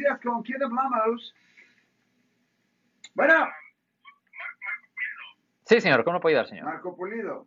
días, ¿con quién hablamos? Bueno. Sí, señor, ¿cómo puedo ayudar, señor? Marco Pulido.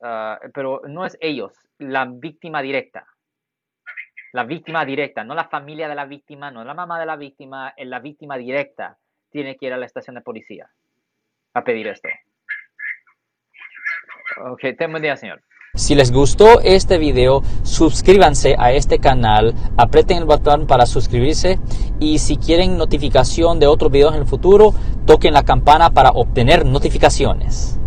Ah, pero no es ellos, la víctima directa. La víctima directa, no la familia de la víctima, no la mamá de la víctima, es eh, la víctima directa. Tiene que ir a la estación de policía a pedir esto. Ok, ten buen día, señor. Si les gustó este video, suscríbanse a este canal, aprieten el botón para suscribirse y si quieren notificación de otros videos en el futuro, toquen la campana para obtener notificaciones.